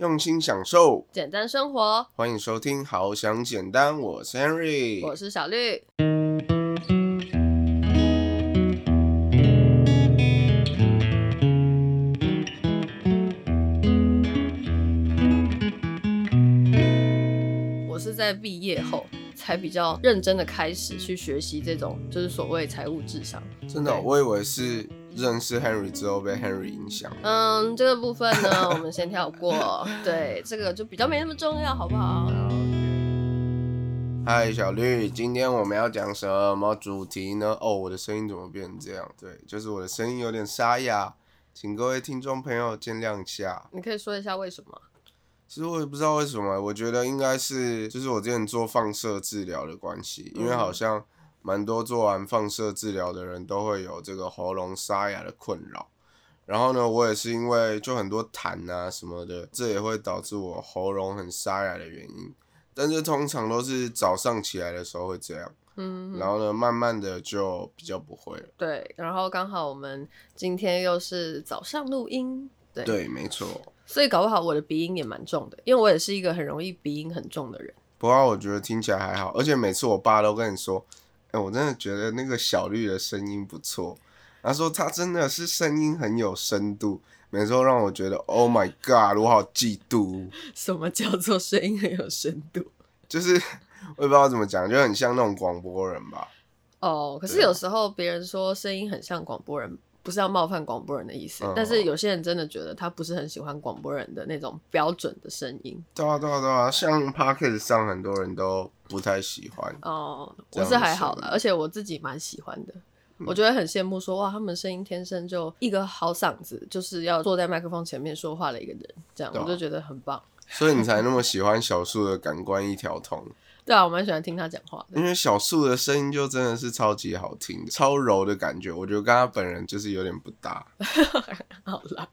用心享受，简单生活。欢迎收听《好想简单》，我是 Henry，我是小绿。我是在毕业后才比较认真的开始去学习这种，就是所谓财务智商。真的，我以为是认识 Henry 之后被 Henry 影响。嗯，这个部分呢，我们先跳过。对，这个就比较没那么重要，好不好？嗨，小绿，今天我们要讲什么主题呢？哦，我的声音怎么变成这样？对，就是我的声音有点沙哑，请各位听众朋友见谅一下。你可以说一下为什么？其实我也不知道为什么，我觉得应该是就是我之前做放射治疗的关系，因为好像蛮多做完放射治疗的人都会有这个喉咙沙哑的困扰。然后呢，我也是因为就很多痰啊什么的，这也会导致我喉咙很沙哑的原因。但是通常都是早上起来的时候会这样，嗯，然后呢，慢慢的就比较不会了。对，然后刚好我们今天又是早上录音，对，对，没错。所以搞不好我的鼻音也蛮重的，因为我也是一个很容易鼻音很重的人。不过我觉得听起来还好，而且每次我爸都跟你说，哎，我真的觉得那个小绿的声音不错。他说他真的是声音很有深度，每次都让我觉得，Oh my God，我好嫉妒。什么叫做声音很有深度？就是我也不知道怎么讲，就很像那种广播人吧。哦，可是有时候别人说声音很像广播人。不是要冒犯广播人的意思，但是有些人真的觉得他不是很喜欢广播人的那种标准的声音。对啊，对啊，对啊，像 p o c k e t 上很多人都不太喜欢。哦，我是还好啦，而且我自己蛮喜欢的。我觉得很羡慕，说哇，他们声音天生就一个好嗓子，就是要坐在麦克风前面说话的一个人，这样我就觉得很棒。所以你才那么喜欢小树的感官一条通。对啊，我蛮喜欢听他讲话的，因为小树的声音就真的是超级好听，超柔的感觉，我觉得跟他本人就是有点不搭。好啦，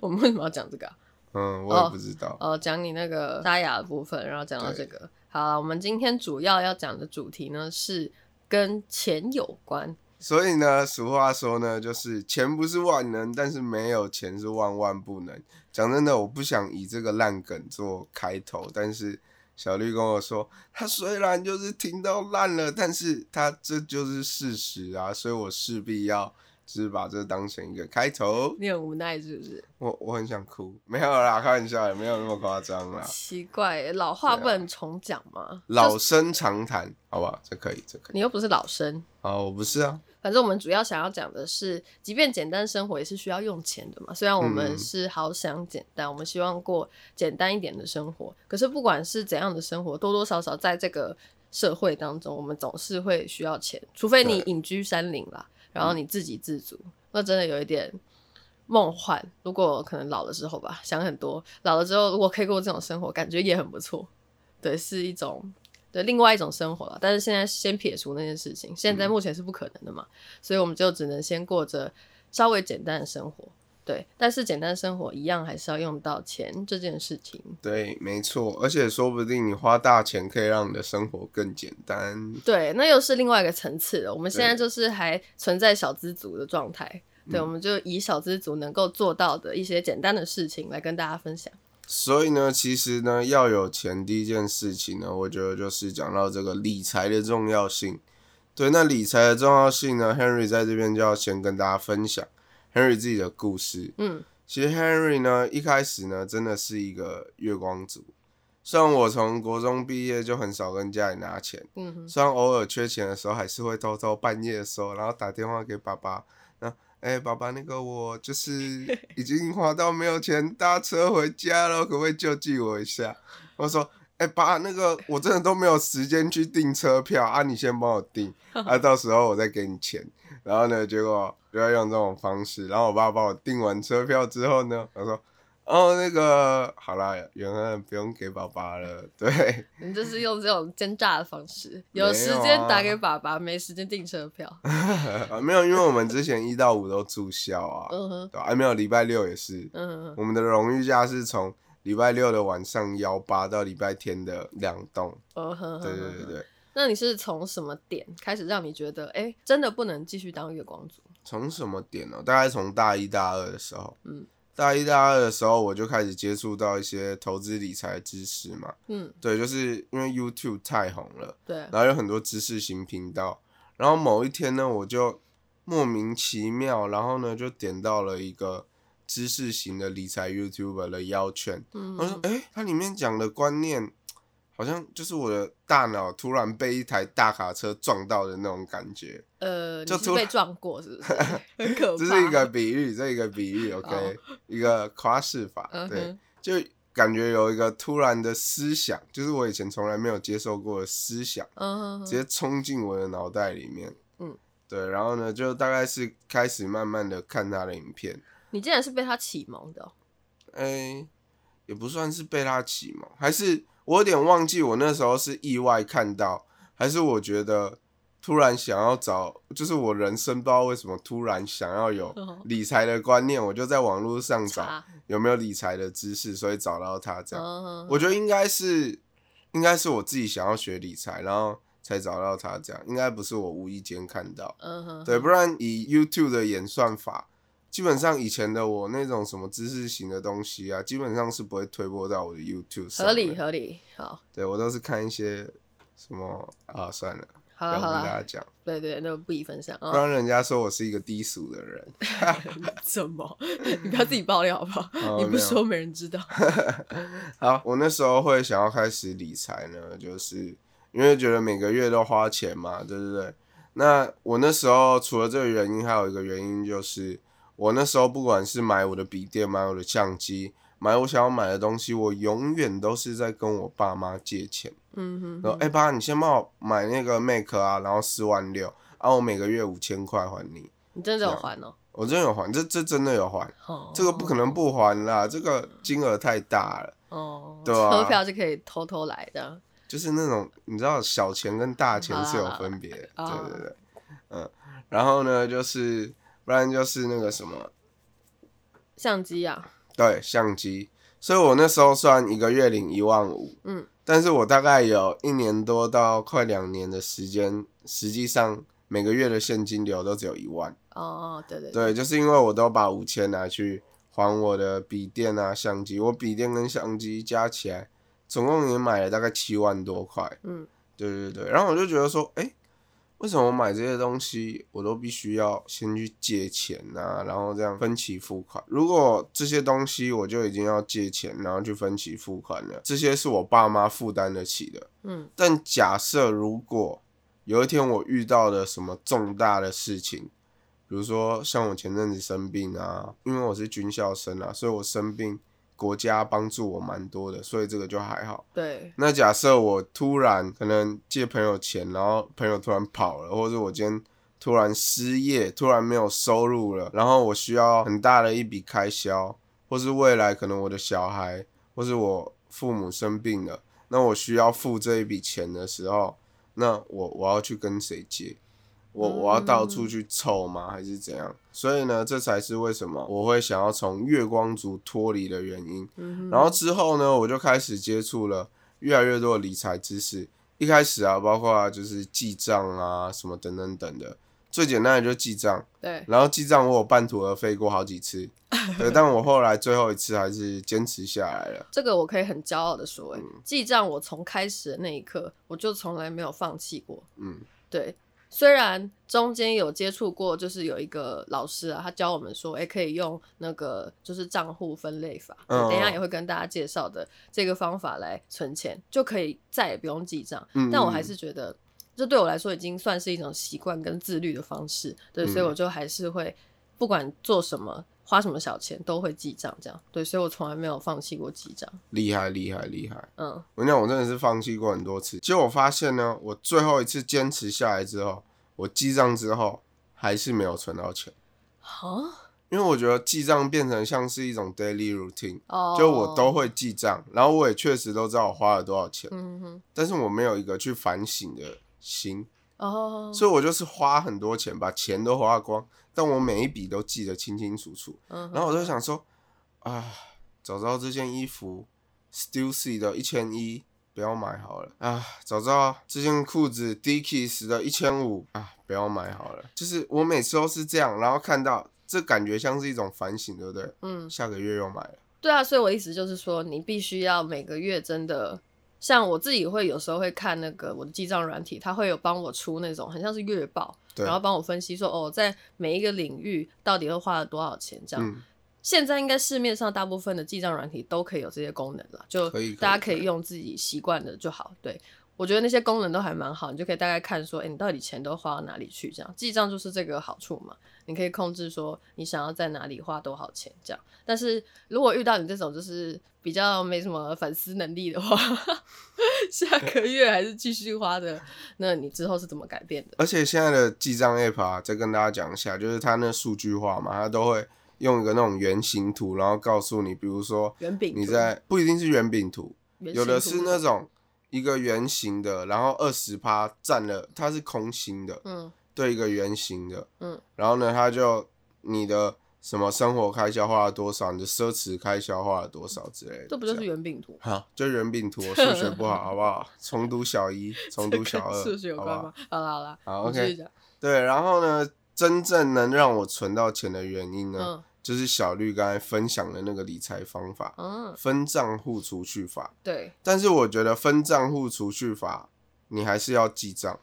我们为什么要讲这个？嗯，我也不知道。哦，讲你那个沙哑的部分，然后讲到这个。好了，我们今天主要要讲的主题呢是跟钱有关。所以呢，俗话说呢，就是钱不是万能，但是没有钱是万万不能。讲真的，我不想以这个烂梗做开头，但是。小绿跟我说，他虽然就是听到烂了，但是他这就是事实啊，所以我势必要就是把这当成一个开头。你很无奈是不是？我我很想哭，没有啦，开玩笑，也没有那么夸张啦。奇怪，老话不能重讲吗？老生常谈，好不好？这可以，这可以。你又不是老生啊，我不是啊。反正我们主要想要讲的是，即便简单生活也是需要用钱的嘛。虽然我们是好想简单，我们希望过简单一点的生活，可是不管是怎样的生活，多多少少在这个社会当中，我们总是会需要钱。除非你隐居山林啦，然后你自给自足，那真的有一点梦幻。如果可能老的时候吧，想很多，老了之后如果可以过这种生活，感觉也很不错。对，是一种。的另外一种生活了，但是现在先撇除那件事情，现在目前是不可能的嘛，所以我们就只能先过着稍微简单的生活，对，但是简单生活一样还是要用到钱这件事情。对，没错，而且说不定你花大钱可以让你的生活更简单。对，那又是另外一个层次了。我们现在就是还存在小资族的状态，对，我们就以小资族能够做到的一些简单的事情来跟大家分享。所以呢，其实呢，要有钱，第一件事情呢，我觉得就是讲到这个理财的重要性。对，那理财的重要性呢，Henry 在这边就要先跟大家分享 Henry 自己的故事。嗯，其实 Henry 呢，一开始呢，真的是一个月光族。虽然我从国中毕业就很少跟家里拿钱，嗯，虽然偶尔缺钱的时候，还是会偷偷半夜的时候，然后打电话给爸爸。哎，爸爸，那个我就 是已经花到没有钱搭车回家了，可不可以救济我一下？我说，哎，爸，那个我真的都没有时间去订车票啊，你先帮我订，啊，到时候我再给你钱。然后呢，结果就要用这种方式，然后我爸帮我订完车票之后呢，他说。哦，那个好啦，原恩不用给爸爸了。对，你就是用这种奸诈的方式，有时间打给爸爸，没时间订车票。啊，没有，因为我们之前一到五都住校啊，对吧？啊没有礼拜六也是。嗯我们的荣誉假是从礼拜六的晚上幺八到礼拜天的两栋。哦呵。对对对对。那你是从什么点开始让你觉得，哎，真的不能继续当月光族？从什么点呢？大概从大一大二的时候。嗯。大一、大二的时候，我就开始接触到一些投资理财知识嘛。嗯，对，就是因为 YouTube 太红了，对，然后有很多知识型频道。然后某一天呢，我就莫名其妙，然后呢就点到了一个知识型的理财 YouTuber 的邀圈。嗯我说，哎、它里面讲的观念，好像就是我的大脑突然被一台大卡车撞到的那种感觉。呃，就是被撞过是不是？很可怕。这是一个比喻，这一个比喻，OK，、一个夸饰法，对就感觉有一个突然的思想，就是我以前从来没有接受过的思想，直接冲进我的脑袋里面。嗯，对，然后呢，就大概是开始慢慢的看他的影片，你竟然是被他启蒙的哦、哎、也不算是被他启蒙，还是我有点忘记我那时候是意外看到，还是我觉得突然想要找，就是我人生不知道为什么突然想要有哦理财的观念，我就在网络上找有没有理财的知识，所以找到他这样。嗯我觉得应该是，应该是我自己想要学理财，然后才找到他这样，应该不是我无意间看到。对，不然以 YouTube 的演算法，基本上以前的我那种什么知识型的东西啊，基本上是不会推播到我的 YouTube 上。合理。合理，好，对我都是看一些什么啊，算了，不要好了好了，跟大家讲，对对，那个不宜分享不啊。然人家说我是一个低俗的人。怎么？你不要自己爆料好不好？你不说没人知道。好，我那时候会想要开始理财呢，就是因为觉得每个月都花钱嘛，对不对？那我那时候除了这个原因，还有一个原因就是，我那时候不管是买我的笔电、买我的相机、买我想要买的东西，我永远都是在跟我爸妈借钱。嗯哼然后，哎、爸，你先帮我买那个 Mac 啊，然后四万六，啊，我每个月五千块还你。你真的有还哦？我真的有还，这这真的有还，哦，这个不可能不还啦，这个金额太大了。哦，对啊车票是可以偷偷来的。就是那种你知道小钱跟大钱是有分别的，对对对，嗯，然后呢就是不然就是那个什么，相机啊，对相机，所以我那时候算一个月领一万五，嗯，但是我大概有一年多到快两年的时间，实际上每个月的现金流都只有一万，哦，对对对，就是因为我都把五千拿去还我的笔电啊相机，我笔电跟相机加起来总共也买了大概七万多块。嗯，对对对，然后我就觉得说，哎、为什么我买这些东西，我都必须要先去借钱啊，然后这样分期付款？如果这些东西我就已经要借钱，然后去分期付款了，这些是我爸妈负担得起的。嗯但假设如果有一天我遇到了什么重大的事情，比如说像我前阵子生病啊，因为我是军校生啊，所以我生病，国家帮助我蛮多的，所以这个就还好。对，那假设我突然可能借朋友钱，然后朋友突然跑了，或者我今天突然失业，突然没有收入了，然后我需要很大的一笔开销，或是未来可能我的小孩或是我父母生病了，那我需要付这一笔钱的时候，那我我要去跟谁借？我我要到处去凑吗？还是怎样？所以呢，这才是为什么我会想要从月光族脱离的原因。嗯，然后之后呢，我就开始接触了越来越多的理财知识。一开始啊，包括就是记账啊，什么等等等的，最简单的就是记账。对，然后记账我有半途而废过好几次，对，但我后来最后一次还是坚持下来了。这个我可以很骄傲的说，哎，嗯记账我从开始的那一刻，我就从来没有放弃过。嗯对，虽然中间有接触过，就是有一个老师啊，他教我们说，哎、可以用那个就是账户分类法，嗯等一下也会跟大家介绍的这个方法来存钱，就可以再也不用记账。嗯，但我还是觉得，这对我来说已经算是一种习惯跟自律的方式，对，所以嗯我就还是会不管做什么。花什么小钱都会记账，这样对，所以我从来没有放弃过记账。厉害厉害厉害。嗯，我跟你讲，我真的是放弃过很多次。结果我发现呢，我最后一次坚持下来之后，我记账之后还是没有存到钱，啊，因为我觉得记账变成像是一种 daily routine。哦，就我都，会记账，然后我也确实都知道我花了多少钱，嗯哼，但是我没有一个去反省的心，哦，所以我就是花很多钱，把钱都花光，但我每一笔都记得清清楚楚。嗯哼，然后我就想说，啊，早知道这件衣服 Stussy 的一千一不要买好了啊，早知道这件裤子 Dickies 的一千五啊不要买好了。就是我每次都是这样，然后看到这感觉像是一种反省，对不对？嗯，下个月又买了，对啊，所以我意思就是说，你必须要每个月真的，像我自己会有时候会看那个我的记账软体，它会有帮我出那种很像是月报，然后帮我分析说，哦，在每一个领域到底会花了多少钱这样。嗯，现在应该市面上大部分的记账软体都可以有这些功能了，就大家可可以以用自己习惯的就好。对我觉得那些功能都还蛮好，你就可以大概看说，哎、你到底钱都花到哪里去？这样记账就是这个好处嘛，你可以控制说你想要在哪里花多少钱这样。但是如果遇到你这种就是比较没什么反思能力的话，下个月还是继续花的，那你之后是怎么改变的？而且现在的记账 app 啊，再跟大家讲一下，就是它那数据化嘛，它都会用一个那种圆形图，然后告诉你，比如说你在不一定是圆饼图，有的是那种一个圆形的，然后二十趴占了，它是空心的，嗯对一个圆形的，嗯，然后呢，他就你的什么生活开销花了多少，你的奢侈开销花了多少之类的，这不就是样圆饼图？好，就圆饼图，我数学不好，好不好？重读小一，重读小二，数学有关吗？？好了好了，好 OK。对，然后呢，真正能让我存到钱的原因呢，嗯就是小绿刚才分享的那个理财方法嗯，分账户储蓄法。对，但是我觉得分账户储蓄法，你还是要记账，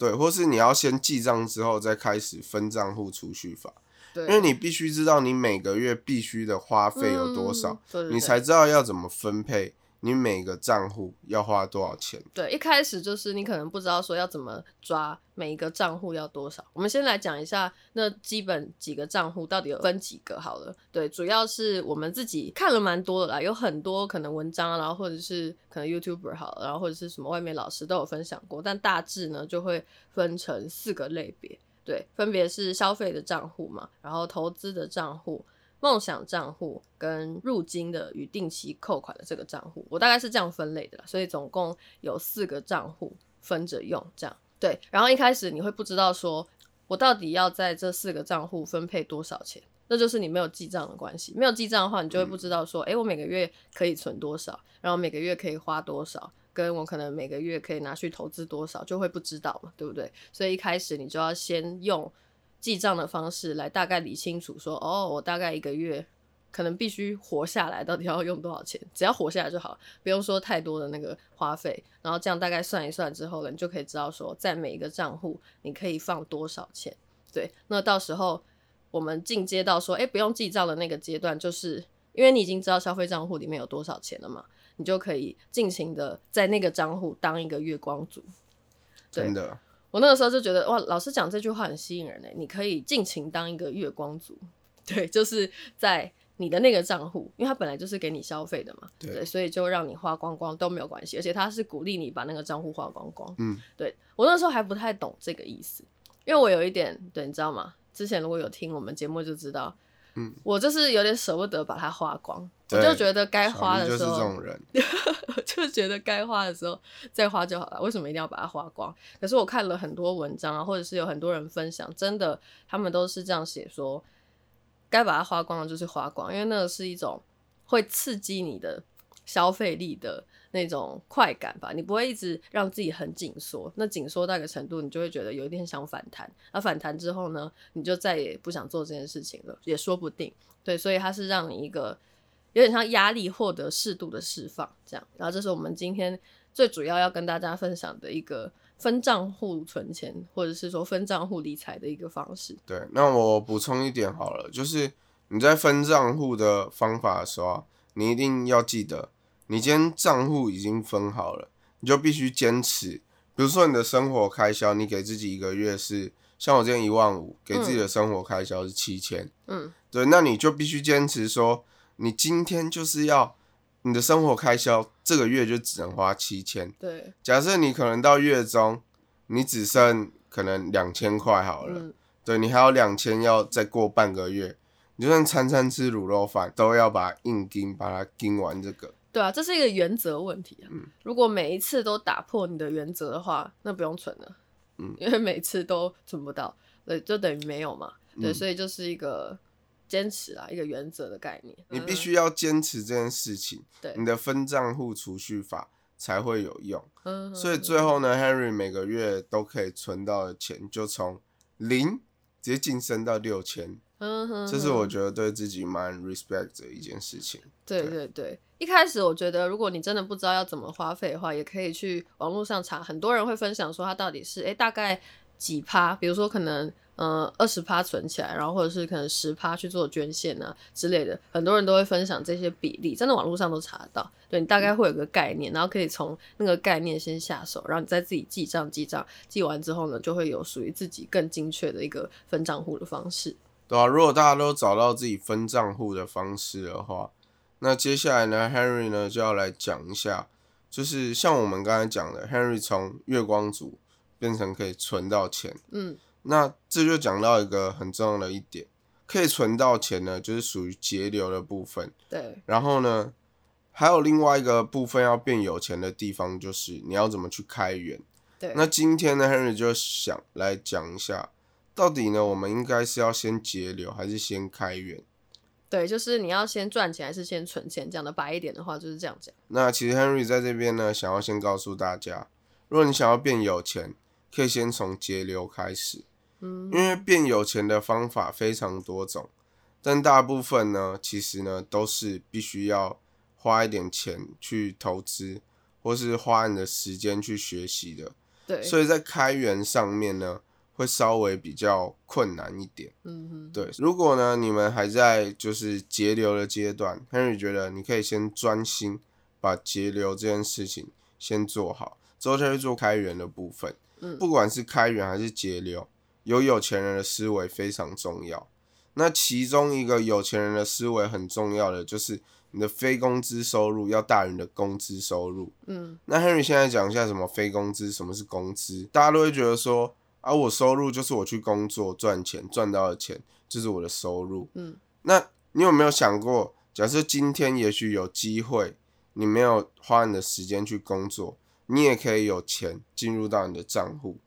对，或是你要先记账之后再开始分账户储蓄法，对，因为你必须知道你每个月必须的花费有多少，嗯对对对。你才知道要怎么分配你每个账户要花多少钱。对，一开始就是你可能不知道说要怎么抓每一个账户要多少。我们先来讲一下那基本几个账户到底有分几个好了。对，主要是我们自己看了蛮多的啦，有很多可能文章，然后或者是可能 YouTuber 好了，然后或者是什么外面老师都有分享过，但大致呢就会分成四个类别。对，分别是消费的账户嘛，然后投资的账户、梦想账户跟入金的与定期扣款的这个账户，我大概是这样分类的啦，所以总共有四个账户分着用，这样对。然后一开始你会不知道说，我到底要在这四个账户分配多少钱，那就是你没有记账的关系。没有记账的话，你就会不知道说，诶，我每个月可以存多少，然后每个月可以花多少。跟我可能每个月可以拿去投资多少，就会不知道嘛，对不对？所以一开始你就要先用记账的方式来大概理清楚说，哦，我大概一个月可能必须活下来，到底要用多少钱？只要活下来就好，不用说太多的那个花费。然后这样大概算一算之后呢，你就可以知道说，在每一个账户你可以放多少钱。对，那到时候我们进阶到说，哎，不用记账的那个阶段，就是因为你已经知道消费账户里面有多少钱了嘛，你就可以尽情的在那个账户当一个月光族。真的，我那个时候就觉得哇，老师讲这句话很吸引人呢。你可以尽情当一个月光族，对，就是在你的那个账户，因为它本来就是给你消费的嘛，对所以就让你花光光都没有关系，而且他是鼓励你把那个账户花光光。嗯，对我那时候还不太懂这个意思，因为我有一点，对，你知道吗？之前如果有听我们节目就知道，嗯，我就是有点舍不得把它花光，我就觉得该花的时候就是这种人，我 就觉得该花的时候再花就好了，为什么一定要把它花光？可是我看了很多文章啊，或者是有很多人分享，真的他们都是这样写说，该把它花光的就是花光，因为那个是一种会刺激你的消费力的那种快感吧，你不会一直让自己很紧缩，那紧缩到一个程度，你就会觉得有一点想反弹，而反弹之后呢，你就再也不想做这件事情了，也说不定。对，所以它是让你一个有点像压力获得适度的释放，这样。然后这是我们今天最主要要跟大家分享的一个分账户存钱，或者是说分账户理财的一个方式。对，那我补充一点好了，就是你在分账户的方法的时候啊，你一定要记得，你今天账户已经分好了，你就必须坚持。比如说你的生活开销，你给自己一个月是，像我今天一万五，给自己的生活开销是七千，嗯，对，那你就必须坚持说，你今天就是要你的生活开销这个月就只能花七千。对，假设你可能到月中，你只剩可能两千块好了，嗯，对你还有两千要再过半个月，你就算餐餐吃卤肉饭，都要把硬盯把它盯完这个。对啊，这是一个原则问题啊。嗯如果每一次都打破你的原则的话，那不用存了，嗯因为每次都存不到，对，就等于没有嘛。对，嗯所以就是一个坚持啊，一个原则的概念。你必嗯须要坚持这件事情，对你的分账户储蓄法才会有用。嗯，所以最后呢，Henry 每个月都可以存到的钱，就从零直接晋升到六千。嗯哼，这是我觉得对自己蛮 respect 的一件事情。对对对，一开始我觉得，如果你真的不知道要怎么花费的话，也可以去网络上查，很多人会分享说他到底是哎大概几趴，比如说可能嗯二十趴存起来，然后或者是可能十趴去做捐献啊之类的，很多人都会分享这些比例，真的网络上都查得到。对你大概会有个概念，然后可以从那个概念先下手，然后你再自己记账记账，记完之后呢，就会有属于自己更精确的一个分账户的方式。对啊，如果大家都找到自己分账户的方式的话，那接下来呢，Henry 呢就要来讲一下，就是像我们刚才讲的，Henry 从月光族变成可以存到钱，嗯，那这就讲到一个很重要的一点，可以存到钱呢，就是属于节流的部分。对，然后呢，还有另外一个部分要变有钱的地方，就是你要怎么去开源。对，那今天呢，Henry 就想来讲一下，到底呢，我们应该是要先节流，还是先开源？对，就是你要先赚钱还是先存钱？讲的白一点的话，就是这样讲。那其实 Henry 在这边呢，想要先告诉大家，如果你想要变有钱，可以先从节流开始。嗯，因为变有钱的方法非常多种，但大部分呢，其实呢都是必须要花一点钱去投资，或是花你的时间去学习的。对，所以在开源上面呢，会稍微比较困难一点。嗯哼，对，如果呢你们还在就是节流的阶段，Henry 觉得你可以先专心把节流这件事情先做好，之后再去做开源的部分。嗯不管是开源还是节流，有有钱人的思维非常重要。那其中一个有钱人的思维很重要的就是你的非工资收入要大于你的工资收入。嗯，那 Henry 现在讲一下什么非工资，什么是工资？大家都会觉得说啊，我收入就是我去工作赚钱赚到的钱就是我的收入。嗯，那你有没有想过，假设今天也许有机会，你没有花你的时间去工作，你也可以有钱进入到你的账户。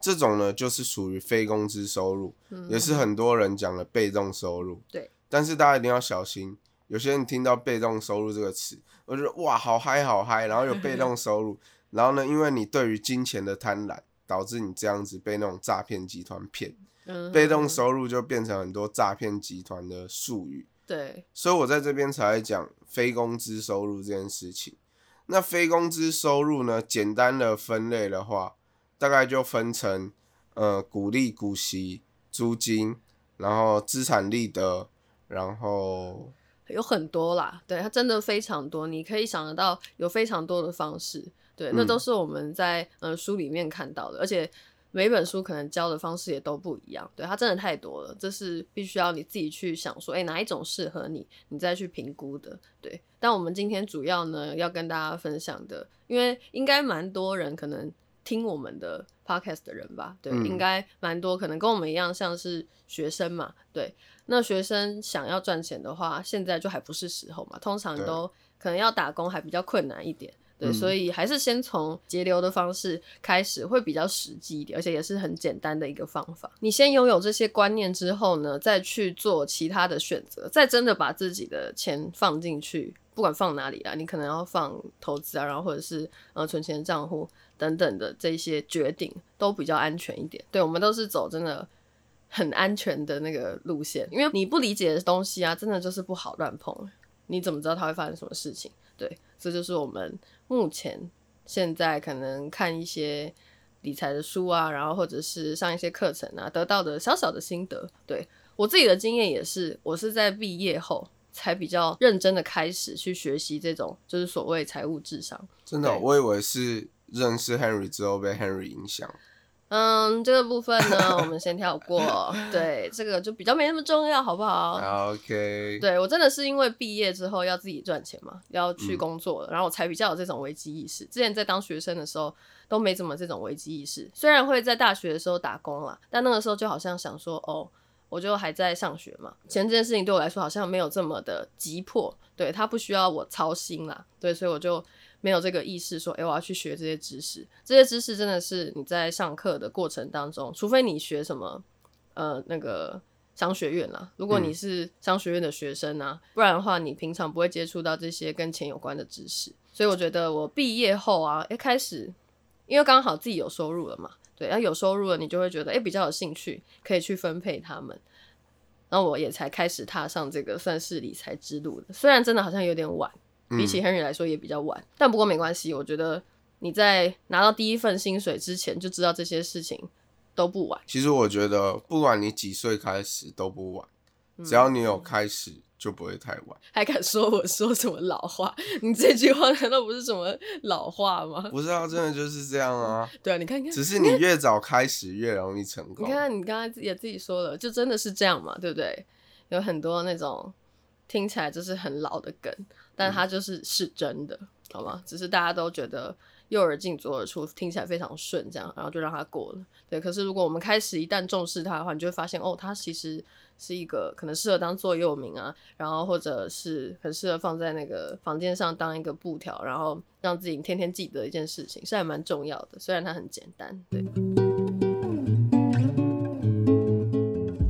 这种呢，就是属于非工资收入，嗯也是很多人讲的被动收入。对，但是大家一定要小心，有些人听到被动收入这个词，我觉得哇，好嗨好嗨，然后有被动收入，然后呢，因为你对于金钱的贪婪，导致你这样子被那种诈骗集团骗，嗯被动收入就变成很多诈骗集团的术语。对，所以我在这边才会讲非工资收入这件事情。那非工资收入呢，简单的分类的话，大概就分成呃股利、股息、租金，然后资产利得，然后有很多啦，对，它真的非常多，你可以想得到有非常多的方式，对，那嗯都是我们在呃书里面看到的，而且每本书可能教的方式也都不一样，对，它真的太多了，这是必须要你自己去想说，哎、哪一种适合你，你再去评估的，对。但我们今天主要呢要跟大家分享的，因为应该蛮多人可能听我们的 podcast 的人吧，对，嗯应该蛮多，可能跟我们一样，像是学生嘛，对。那学生想要赚钱的话，现在就还不是时候嘛，通常都可能要打工还比较困难一点。对，嗯所以还是先从节流的方式开始，会比较实际一点，而且也是很简单的一个方法。你先拥有这些观念之后呢，再去做其他的选择，再真的把自己的钱放进去，不管放哪里啊，你可能要放投资啊，然后或者是呃存钱账户等等的这些决定，都比较安全一点。对我们都是走真的很安全的那个路线，因为你不理解的东西啊，真的就是不好乱碰。你怎么知道它会发生什么事情？对，这就是我们目前现在可能看一些理财的书啊，然后或者是上一些课程啊，得到的小小的心得。对我自己的经验也是，我是在毕业后才比较认真的开始去学习这种就是所谓财务智商。真的哦、我以为是认识 Henry 之后被 Henry 影响。嗯，这个部分呢，我们先跳过。对，这个就比较没那么重要，好不好？OK，对我真的是因为毕业之后要自己赚钱嘛，要去嗯工作了，然后我才比较有这种危机意识。之前在当学生的时候都没怎么这种危机意识，虽然会在大学的时候打工啦，但那个时候就好像想说，哦，我就还在上学嘛，钱这件事情对我来说好像没有这么的急迫，对它不需要我操心啦，对，所以我就没有这个意识说，诶，我要去学这些知识。这些知识真的是你在上课的过程当中，除非你学什么，呃，那个商学院啦。如果你嗯是商学院的学生啊，不然的话，你平常不会接触到这些跟钱有关的知识。所以我觉得我毕业后啊，一开始因为刚好自己有收入了嘛，对，然后有收入了，你就会觉得诶比较有兴趣，可以去分配他们。那我也才开始踏上这个算是理财之路的。虽然真的好像有点晚，比起 Henry 来说也比较晚，但不过没关系。我觉得你在拿到第一份薪水之前就知道这些事情都不晚。其实我觉得，不管你几岁开始都不晚，只要你有开始，就不会太晚。还敢说我说什么老话？你这句话难道不是什么老话吗？不是啊，真的就是这样啊。对啊，你看看，只是你越早开始越容易成功。你看，你刚才也自己说了，就真的是这样嘛，对不对？有很多那种听起来就是很老的梗，但它就是是真的，好吗？只是大家都觉得右耳进左耳出，听起来非常顺，这样，然后就让它过了。对，可是如果我们开始一旦重视它的话，你就会发现，哦，它其实是一个可能适合当座右铭啊，然后或者是很适合放在那个房间上当一个布条，然后让自己天天记得一件事情，是还蛮重要的。虽然它很简单，对。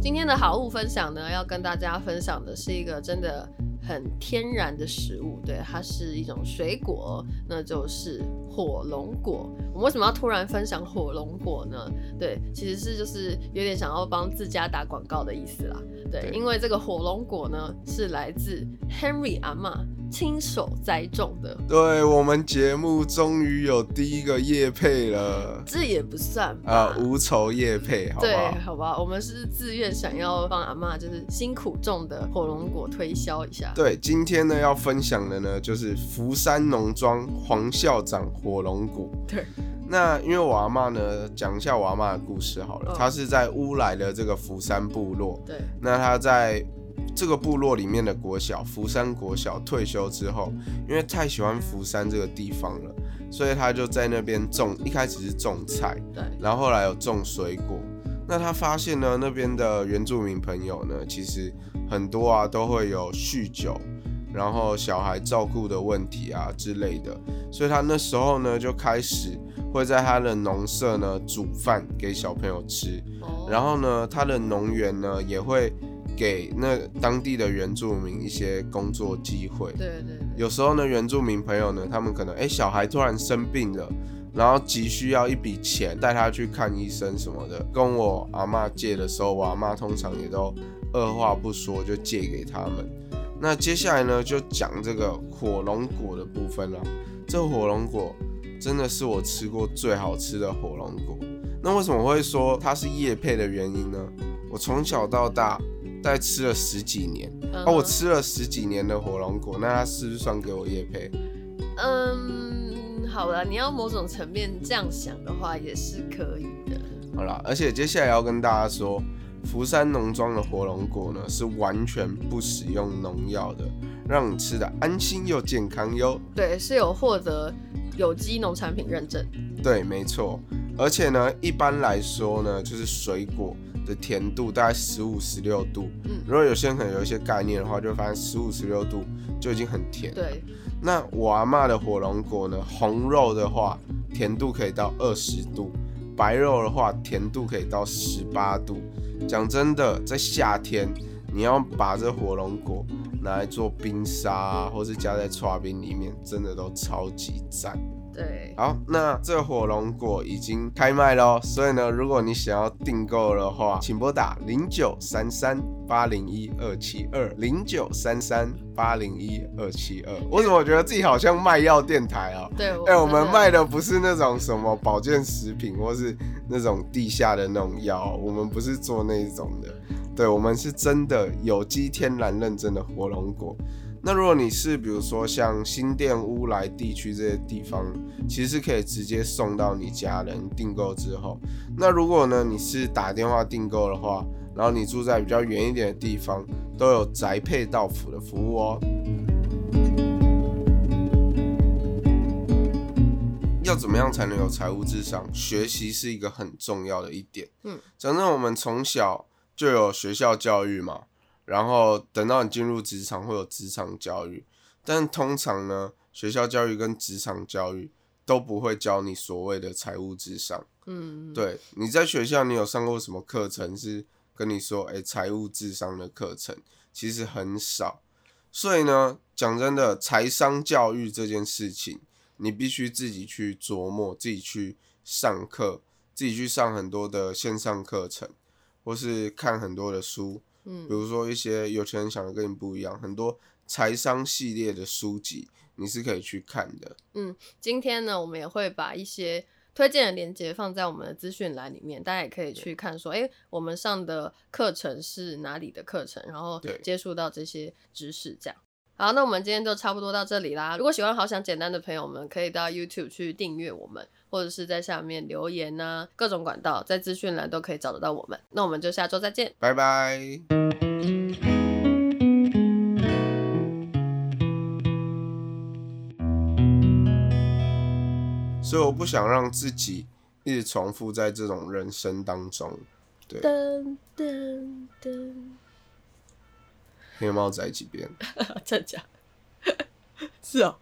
今天的好物分享呢，要跟大家分享的是一个真的很天然的食物，对，它是一种水果，那就是火龙果。我们为什么要突然分享火龙果呢？对，其实是就是有点想要帮自家打广告的意思啦。对，因为这个火龙果呢，是来自 Henry 阿妈。亲手栽种的，对我们节目终于有第一个叶配了，这也不算啊，无酬叶配，好对，好吧，我们是自愿想要帮阿妈，就是辛苦种的火龙果推销一下。对，今天呢要分享的呢就是福山农庄黄校长火龙果。对，那因为我阿妈呢讲一下我阿妈的故事好了，她是在乌来的这个福山部落，对，那她在。这个部落里面的国小福山国小退休之后，因为太喜欢福山这个地方了，所以他就在那边种。一开始是种菜，对，然后后来有种水果。那他发现呢，那边的原住民朋友呢，其实很多啊都会有酗酒，然后小孩照顾的问题啊之类的。所以他那时候呢就开始会在他的农舍呢煮饭给小朋友吃，然后呢他的农园呢也会。给那当地的原住民一些工作机会。对对。有时候呢，原住民朋友呢，他们可能哎小孩突然生病了，然后急需要一笔钱带他去看医生什么的，跟我阿妈借的时候，我阿妈通常也都二话不说就借给他们。那接下来呢，就讲这个火龙果的部分了。这火龙果真的是我吃过最好吃的火龙果。那为什么会说它是叶配的原因呢？我从小到大。大概吃了十几年，啊，我吃了十几年的火龙果，那它是不是算给我叶配？嗯，好了，你要某种层面这样想的话，也是可以的。好了，而且接下来要跟大家说，福山农庄的火龙果呢，是完全不使用农药的，让你吃的安心又健康哟。对，是有获得有机农产品认证。对，没错。而且呢，一般来说呢，就是水果。的甜度大概十五十六度，嗯，如果有些人可能有一些概念的话，就会发现十五十六度就已经很甜。对，那我阿妈的火龙果呢，红肉的话甜度可以到二十度，白肉的话甜度可以到十八度。讲真的，在夏天你要把这火龙果拿来做冰沙，啊或是加在刨冰里面，真的都超级赞。对，好，那这火龙果已经开卖喽，所以呢，如果你想要订购的话，请拨打零九三三八零一二七二零九三三八零一二七二。我怎么觉得自己好像卖药电台啊？对，哎，我们卖的不是那种什么保健食品，或是那种地下的那种药，我们不是做那种的，对，我们是真的有机天然认证的火龙果。那如果你是比如说像新店乌来地区这些地方，其实是可以直接送到你家人订购之后。那如果呢你是打电话订购的话，然后你住在比较远一点的地方，都有宅配到府的服务哦。要怎么样才能有财务智商？学习是一个很重要的一点。嗯，反正我们从小就有学校教育嘛。然后等到你进入职场，会有职场教育，但通常呢，学校教育跟职场教育都不会教你所谓的财务智商。嗯，对，你在学校你有上过什么课程是跟你说，哎，财务智商的课程其实很少。所以呢，讲真的，财商教育这件事情，你必须自己去琢磨，自己去上课，自己去上很多的线上课程，或是看很多的书。嗯比如说一些有钱人想的跟你不一样，很多财商系列的书籍你是可以去看的。嗯今天呢，我们也会把一些推荐的链接放在我们的资讯栏里面，大家也可以去看说，哎、我们上的课程是哪里的课程，然后对接触到这些知识，这样。好，那我们今天就差不多到这里啦。如果喜欢好想简单的朋友们，可以到 YouTube 去订阅我们，或者是在下面留言呐、各种管道在资讯栏都可以找得到我们。那我们就下周再见。拜拜。所以我不想让自己一直重复在这种人生当中。噔噔噔，黑猫仔几遍，真假？是哦，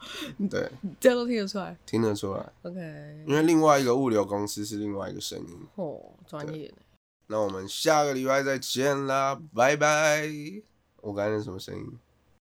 对，这样都听得出来。听得出来。OK，因为另外一个物流公司是另外一个声音。哦，专业。那我们下个礼拜再见啦，拜拜。我刚才那什么声音？